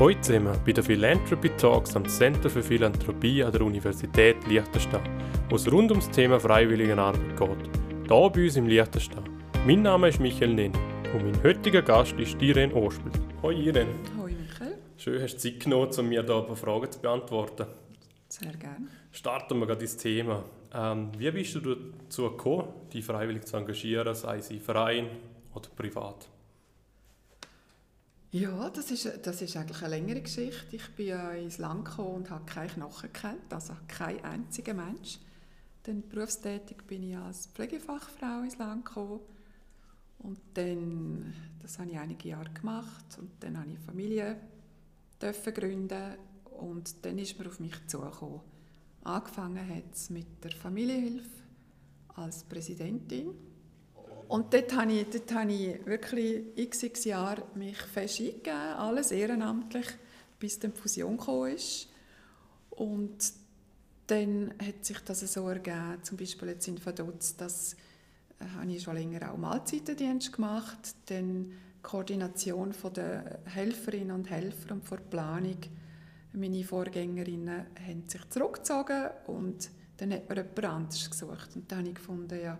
Heute sind wir bei den Philanthropy Talks am Center für Philanthropie an der Universität Liechtenstein, wo es rund ums Thema Freiwilligenarbeit geht. Hier bei uns im Liechtenstein. Mein Name ist Michael Nenn und mein heutiger Gast ist Irene Ospel. Hoi Irene. Hoi Michael. Schön, hast du Zeit genommen, um mir hier ein paar Fragen zu beantworten. Sehr gerne. Starten wir gerade ins Thema. Ähm, wie bist du dazu gekommen, dich freiwillig zu engagieren, sei es im Verein oder privat? Ja, das ist, das ist eigentlich eine längere Geschichte. Ich bin ja ins Land gekommen und habe keine Knochen gekannt, also kein einziger Mensch. Dann berufstätig bin ich als Pflegefachfrau ins Land gekommen. Und dann, das habe ich einige Jahre gemacht und dann habe ich Familie gründen und dann ist man auf mich zugekommen. Angefangen hat es mit der Familienhilfe als Präsidentin und dort habe ich, dort habe ich wirklich x, x Jahre mich fest eingegeben, alles ehrenamtlich, bis die Fusion ist. Und dann hat sich das so ergeben, zum Beispiel jetzt in Vaduz, das äh, habe ich schon länger auch Mahlzeitendienst gemacht, dann Koordination von der Helferinnen und Helfer und vor Planung. Meine Vorgängerinnen haben sich zurückgezogen und dann hat man jemand anderes gesucht. Und dann habe ich gefunden, ja,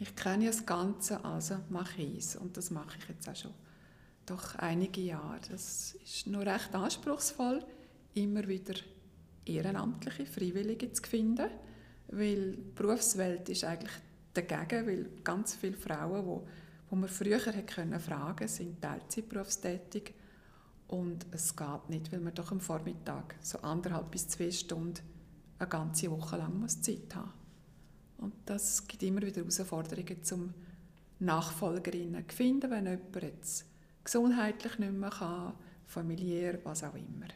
ich kenne das Ganze, also mache ich es. Und das mache ich jetzt auch schon doch einige Jahre. Das ist noch recht anspruchsvoll, immer wieder ehrenamtliche Freiwillige zu finden, weil die Berufswelt ist eigentlich dagegen, weil ganz viele Frauen, wo, wo man früher hätte können fragen, sind Teilzeitberufstätig und es geht nicht, weil man doch am Vormittag so anderthalb bis zwei Stunden eine ganze Woche lang Zeit haben muss. Und das gibt immer wieder Herausforderungen, um Nachfolgerinnen zu finden, wenn jemand jetzt gesundheitlich nicht mehr kann, familiär, was auch immer.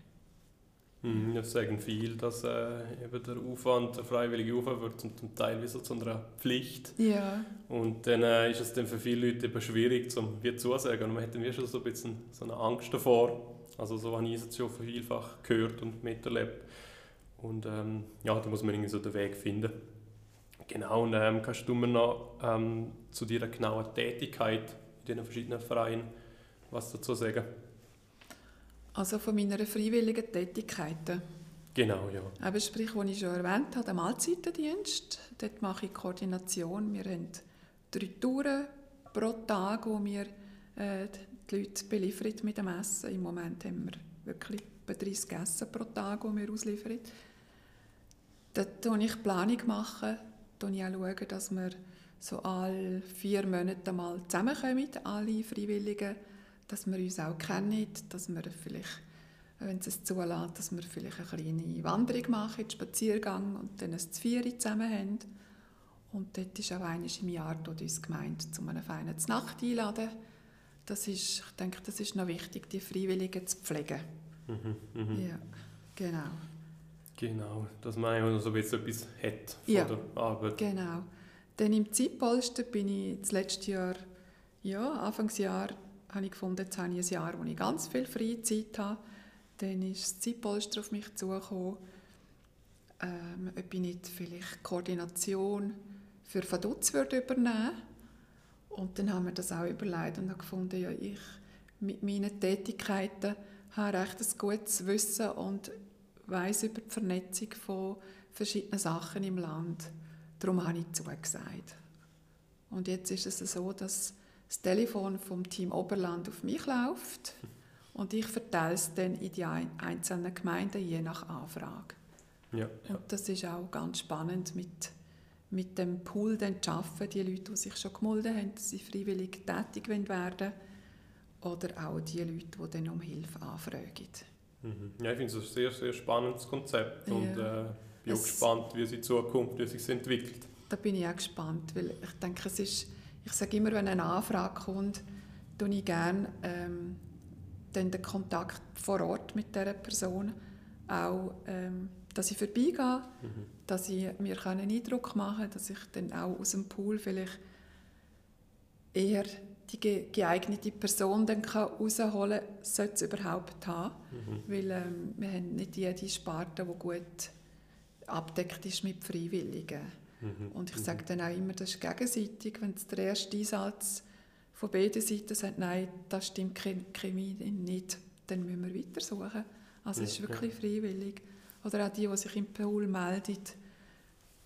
Mhm, das sagen viel, dass äh, eben der Aufwand, der freiwillige Aufwand wird zum, zum Teil wie so zu einer Pflicht. Ja. Und dann äh, ist es dann für viele Leute eben schwierig, zum wie zusagen. Und man hat dann schon so ein bisschen so eine Angst davor. Also so habe ich es jetzt schon vielfach gehört und miterlebt. Und ähm, ja, da muss man irgendwie so den Weg finden. Genau, und ähm, kannst du mir noch ähm, zu deiner genauen Tätigkeit in den verschiedenen Vereinen was dazu sagen? Also von meiner freiwilligen Tätigkeiten? Genau, ja. Eben sprich, was ich schon erwähnt habe, der Mahlzeitendienst. Dort mache ich Koordination. Wir haben drei Touren pro Tag, wo wir äh, die Leute beliefern mit dem Essen. Im Moment haben wir wirklich etwa 30 Essen pro Tag, die wir ausliefern. Dort mache ich Planung. Machen, schaue ich auch, dass wir so alle vier Monate mal zusammenkommen, alle Freiwilligen, dass wir uns auch kennen, dass wir vielleicht, wenn es es zulässt, dass wir vielleicht eine kleine Wanderung machen, einen Spaziergang und dann ein Zvieri zusammen haben. Und dort ist auch einmal im Jahr uns gemeint, zu einer feinen Nacht einladen. Das ist, ich denke, das ist noch wichtig, die Freiwilligen zu pflegen. Mhm, mh. Ja, genau. Genau, dass man auch so etwas hat von ja, der Arbeit. genau. Dann im Zeitpolster bin ich das letzte Jahr, ja, Anfangsjahr, habe ich gefunden, jetzt habe ich ein Jahr, wo ich ganz viel freie Zeit habe. Dann ist das Zeitpolster auf mich zugekommen, ähm, ob ich nicht vielleicht Koordination für Vaduz würde übernehmen Und dann haben wir das auch überlegt und haben gefunden, ja, ich mit meinen Tätigkeiten habe recht ein gutes Wissen und weiß über die Vernetzung von verschiedenen Sachen im Land. Darum habe ich zugesagt. Und jetzt ist es so, dass das Telefon vom Team Oberland auf mich läuft und ich verteile es dann in die einzelnen Gemeinden je nach Anfrage. Ja, ja. Und das ist auch ganz spannend mit, mit dem Pool dann zu arbeiten, die Leute, die sich schon gemeldet haben, dass sie freiwillig tätig werden wollen oder auch die Leute, die dann um Hilfe anfragen. Mhm. Ja, ich finde es ein sehr, sehr spannendes Konzept ja. und äh, bin auch gespannt, wie es in Zukunft wie es sich entwickelt. Da bin ich auch gespannt, weil ich denke, es ist, ich sage immer, wenn eine Anfrage kommt, tue ich gerne ähm, den Kontakt vor Ort mit dieser Person auch, ähm, dass ich vorbeigehe, mhm. dass ich mir einen Eindruck machen kann, dass ich dann auch aus dem Pool vielleicht eher die geeignete Person dann herausholen kann, sollte es überhaupt haben. Mhm. Weil ähm, wir haben nicht jede Sparte, die gut abdeckt ist mit Freiwilligen. Mhm. Und ich sage dann auch immer, das ist gegenseitig. Wenn der erste Einsatz von beiden Seiten sagt, nein, das stimmt Chemie nicht, dann müssen wir weitersuchen. Also es ist wirklich freiwillig. Oder auch die, die sich im Pool melden,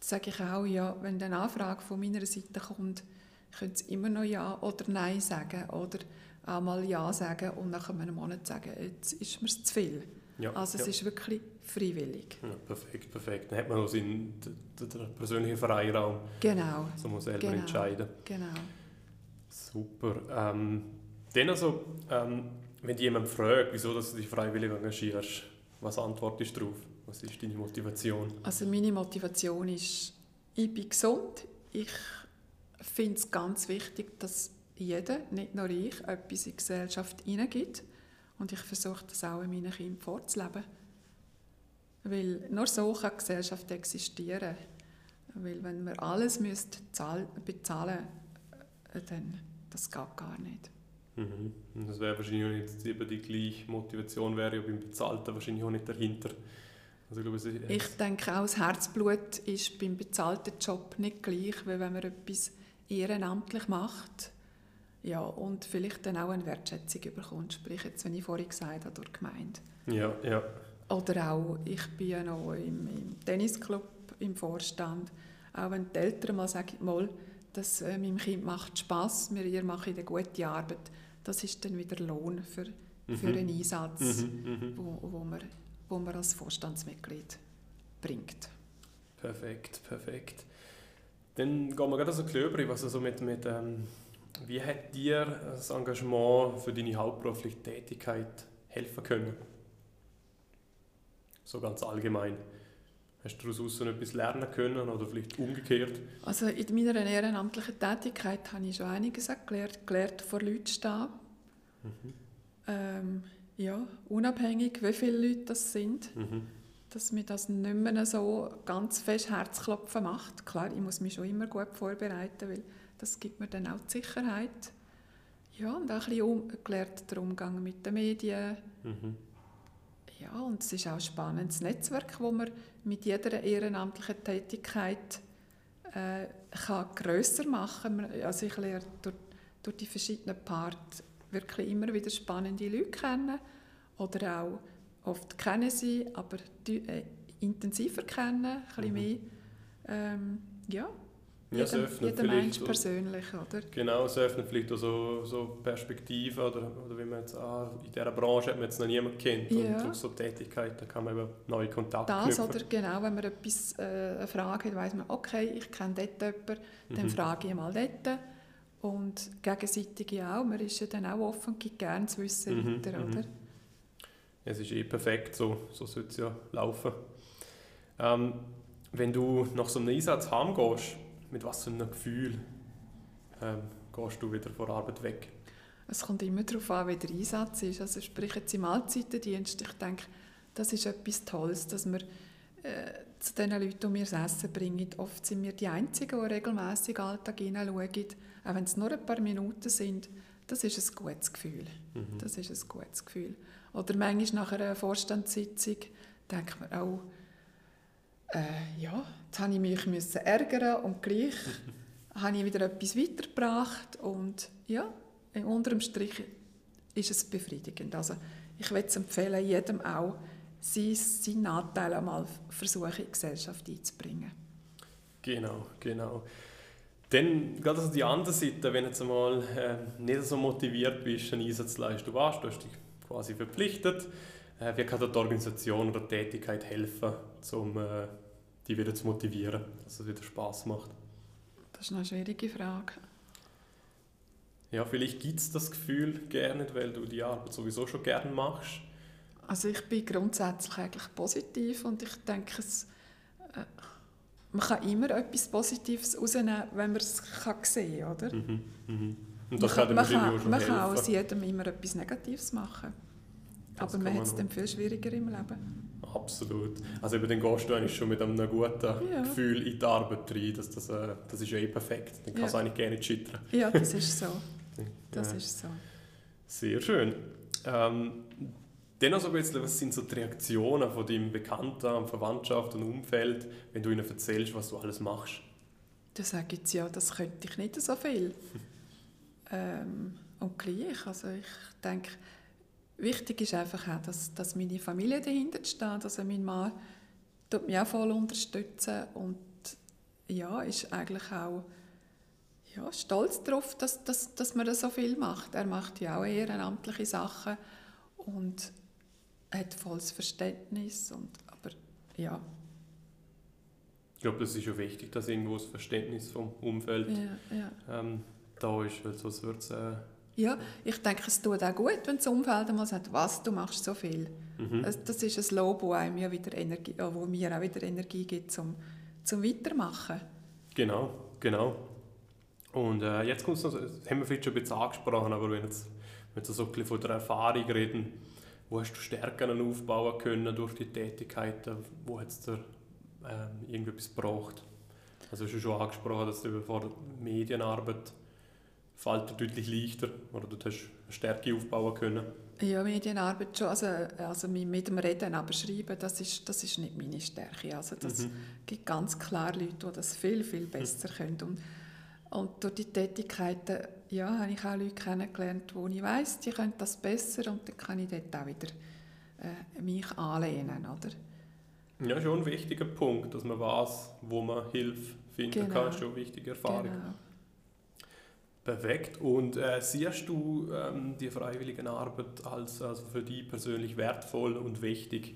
sage ich auch, ja, wenn eine Anfrage von meiner Seite kommt, können sie immer noch Ja oder Nein sagen oder auch mal Ja sagen und nach einem Monat sagen, jetzt ist mir zu viel. Ja, also es ja. ist wirklich freiwillig. Ja, perfekt, perfekt. Dann hat man auch seinen den persönlichen Freiraum. Genau. So muss selber genau. entscheiden. Genau. Super. Ähm, dann also, ähm, wenn jemand fragt, wieso dass du dich freiwillig engagierst, was antwortest du darauf? Was ist deine Motivation? Also meine Motivation ist, ich bin gesund. Ich finde es ganz wichtig, dass jeder, nicht nur ich, etwas in die Gesellschaft hineingibt. Und ich versuche das auch in meinen Kindern vorzuleben. Weil nur so kann die Gesellschaft existieren. Weil wenn wir alles müsst bezahlen äh, dann das geht gar nicht. Mhm. Das wäre wahrscheinlich auch nicht die gleiche Motivation, wäre ja beim Bezahlten wahrscheinlich auch nicht dahinter. Also, ich, glaube, ich denke auch, das Herzblut ist beim bezahlten Job nicht gleich, wie wenn man etwas ehrenamtlich macht ja, und vielleicht dann auch eine Wertschätzung bekommt, sprich jetzt, wenn ich vorhin gesagt habe, durch die Gemeinde. Ja, ja. Oder auch, ich bin ja noch im, im Tennisclub im Vorstand, auch wenn die Eltern mal sagen, mal, das äh, meinem Kind macht Spass, wir ihr machen eine gute Arbeit, das ist dann wieder Lohn für, mhm. für einen Einsatz, mhm, mhm, wo, wo, man, wo man als Vorstandsmitglied bringt. Perfekt, perfekt. Dann gehen wir gerade so über, was also mit, mit ähm, wie hat dir das Engagement für deine hauptberufliche Tätigkeit helfen können? So ganz allgemein. Hast du daraus etwas lernen können oder vielleicht umgekehrt? Also in meiner ehrenamtlichen Tätigkeit habe ich schon einiges gelernt, gelernt vor Leuten stehen. Mhm. Ähm, ja, unabhängig, wie viele Leute das sind. Mhm. Dass mir das nicht mehr so ganz fest Herzklopfen macht. Klar, ich muss mich schon immer gut vorbereiten, weil das gibt mir dann auch die Sicherheit. Ja, und auch ein bisschen um, gelernt den Umgang mit den Medien. Mhm. Ja, und es ist auch ein spannendes Netzwerk, das man mit jeder ehrenamtlichen Tätigkeit äh, kann grösser machen kann. Also ich lerne durch, durch die verschiedenen Parts wirklich immer wieder spannende Leute kennen oder auch oft kennen sie, aber die, äh, intensiver kennen, ein bisschen mhm. mehr. Ähm, ja, ja, jedem, jedem Mensch persönlich, oder? Genau, es öffnet vielleicht auch so, so Perspektiven, oder, oder wie man jetzt, ah, in dieser Branche hat man jetzt noch niemanden kennt ja. und durch so Tätigkeiten kann man eben neue Kontakte Das knüpfen. oder genau, wenn man etwas, äh, eine Frage hat, weiss man, okay, ich kenne dort jemanden, dann mhm. frage ich mal dort. Und gegenseitig auch, man ist ja dann auch offen und gibt gerne zu wissen mhm. weiter, mhm. oder? Es ist eh perfekt, so, so sollte es ja laufen. Ähm, wenn du nach so einem Einsatz heimgehst, mit was für einem Gefühl ähm, gehst du wieder von der Arbeit weg? Es kommt immer darauf an, wie der Einsatz ist. Also sprich jetzt im Mahlzeitendienst, ich denke, das ist etwas Tolles, dass wir äh, zu den Leuten, die mir das Essen bringen, oft sind wir die Einzigen, die regelmässig den Alltag hineinschauen, auch wenn es nur ein paar Minuten sind, das ist ein gutes Gefühl. Mhm. Das ist ein gutes Gefühl. Oder manchmal nach einer Vorstandssitzung denkt man auch, äh, ja, jetzt habe ich mich müssen ärgern und gleich habe ich wieder etwas weitergebracht und ja, unter dem Strich ist es befriedigend. Also ich würde es empfehlen, jedem auch, sein, seinen Anteil einmal versuchen, in die Gesellschaft einzubringen. Genau, genau. Dann gerade also die andere Seite, wenn du jetzt einmal äh, nicht so motiviert bist, einen Einsatz zu leisten. Du warst, du hast dich quasi verpflichtet. Äh, wie kann dir die Organisation oder die Tätigkeit helfen, um äh, die wieder zu motivieren, dass es wieder Spaß macht? Das ist eine schwierige Frage. Ja, vielleicht gibt es das Gefühl gerne, weil du die Arbeit sowieso schon gerne machst. Also ich bin grundsätzlich eigentlich positiv und ich denke, es, äh, man kann immer etwas Positives rausnehmen, wenn man es sehen kann, oder? Mhm, mhm. Und das man kann, man kann, Man kann aus jedem immer etwas Negatives machen. Das Aber man hat es dann viel schwieriger im Leben. Absolut. Also über den gehst du eigentlich schon mit einem guten ja. Gefühl in die Arbeit rein. Dass das, äh, das ist ja eh perfekt. Dann kannst ja. du eigentlich gerne scheitern. Ja, das ist so. Das ja. ist so. Sehr schön. Ähm, dann also ein bisschen, was sind so die Reaktionen von deinem Bekannten, Verwandtschaft und Umfeld, wenn du ihnen erzählst, was du alles machst? Da sagen sie ja, das könnte ich nicht so viel. ähm, und gleich, also ich denke, wichtig ist einfach auch, dass, dass meine Familie dahinter steht. Also mein Mann tut mich auch voll unterstützen und ja, ist eigentlich auch ja, stolz darauf, dass, dass, dass man das so viel macht. Er macht ja auch ehrenamtliche Sachen und hat volles Verständnis. Und, aber ja. Ich glaube, das ist schon wichtig, dass irgendwo das Verständnis vom Umfeld ja, ja. Ähm, da ist, weil sonst wird es... Äh ja, ich denke, es tut auch gut, wenn das Umfeld einmal sagt, was, du machst so viel. Mhm. Das, das ist ein Lob, das einem ja wieder Energie, wo mir auch wieder Energie gibt, zum, zum Weitermachen. Genau, genau. Und äh, jetzt kommt es noch, das haben wir vielleicht schon ein bisschen angesprochen, aber wenn, jetzt, wenn wir so ein bisschen von der Erfahrung reden, wo hast du Stärken aufbauen können durch die Tätigkeiten, wo hat es dir ähm, irgendetwas gebraucht? Also hast du schon angesprochen, dass du vor Medienarbeit fällt dir deutlich leichter oder du hast Stärke aufbauen können? Ja, Medienarbeit schon. Also, also mit dem Reden, aber Schreiben, das ist, das ist nicht meine Stärke. Also das mhm. gibt ganz klar Leute, die das viel, viel besser mhm. können. Und, und durch die Tätigkeiten ja, habe ich auch Leute kennengelernt, wo ich weiss, die können das besser und dann kann ich dort auch wieder äh, mich anlehnen. Oder? Ja, schon ein wichtiger Punkt, dass man weiß, wo man Hilfe finden genau. kann. Ist schon eine wichtige Erfahrung. Genau. Perfekt. Und äh, siehst du ähm, die freiwillige Arbeit als also für dich persönlich wertvoll und wichtig?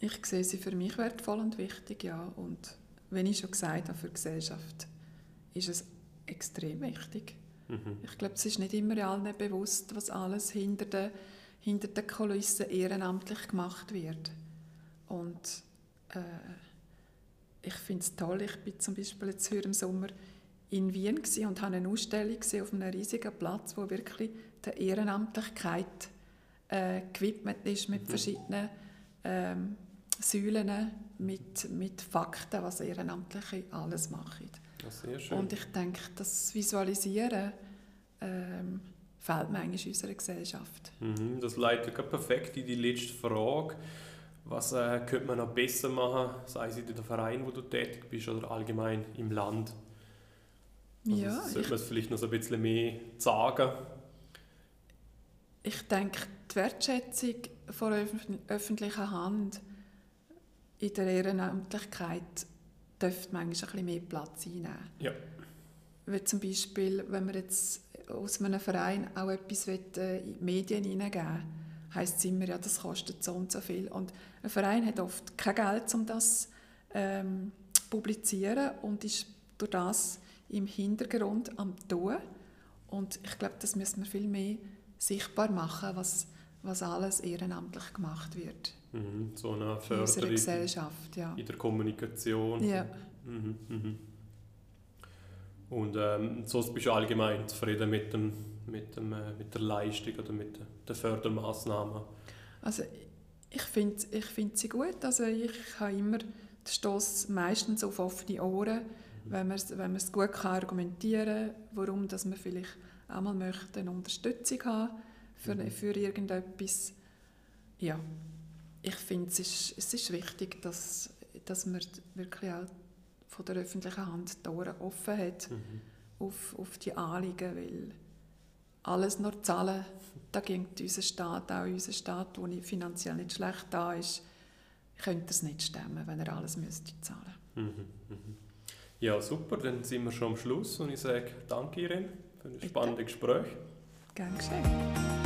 Ich sehe sie für mich wertvoll und wichtig, ja. Und wenn ich schon gesagt habe, für die Gesellschaft ist es extrem wichtig. Mhm. Ich glaube, es ist nicht immer allen bewusst, was alles hinter den, hinter den Kulissen ehrenamtlich gemacht wird. Und äh, ich finde es toll, ich bin zum Beispiel jetzt hier im Sommer in Wien und habe eine Ausstellung auf einem riesigen Platz, wo wirklich der Ehrenamtlichkeit äh, gewidmet ist mit mhm. verschiedenen ähm, Säulen, mit, mit Fakten, was Ehrenamtliche alles machen. Und ich denke, das Visualisieren ähm, fehlt mir eigentlich in unserer Gesellschaft. Mhm, das leitet perfekt in die letzte Frage. Was äh, könnte man noch besser machen, sei es in dem Verein, wo du tätig bist, oder allgemein im Land? Also ja, sollte man es vielleicht noch so ein bisschen mehr sagen? Ich denke, die Wertschätzung von öffentlicher Hand in der Ehrenamtlichkeit dürfte manchmal ein bisschen mehr Platz einnehmen. Ja. Wie zum Beispiel, wenn man jetzt aus einem Verein auch etwas in die Medien hineingeben heisst es immer, ja, das kostet so und so viel. Und ein Verein hat oft kein Geld, um das ähm, zu publizieren und ist durch das im Hintergrund am tun. Und ich glaube, das müssen wir viel mehr sichtbar machen, was, was alles ehrenamtlich gemacht wird. Mhm, so eine Förderung in Gesellschaft, ja. in der Kommunikation. Ja. Mhm, mhm. Und ähm, sonst bist du allgemein zufrieden mit, dem, mit, dem, äh, mit der Leistung oder mit den Fördermaßnahmen? Also ich finde ich find sie gut. Also ich habe immer den Stoss meistens auf offene Ohren wenn man es wenn gut kann argumentieren kann, warum dass man vielleicht auch mal möchte eine Unterstützung haben für, mhm. für irgendetwas. Ja, ich finde, es ist, es ist wichtig, dass, dass man wirklich auch von der öffentlichen Hand die Ohren offen hat mhm. auf, auf die Anliegen, weil alles nur zahlen, da ging unser Staat, auch unser Staat, der finanziell nicht schlecht da ist, könnte es nicht stemmen, wenn er alles müsste zahlen müsste. Mhm. Mhm. Ja, super, dann sind wir schon am Schluss und ich sage danke Irene für ein spannendes Gespräch. Gern geschehen.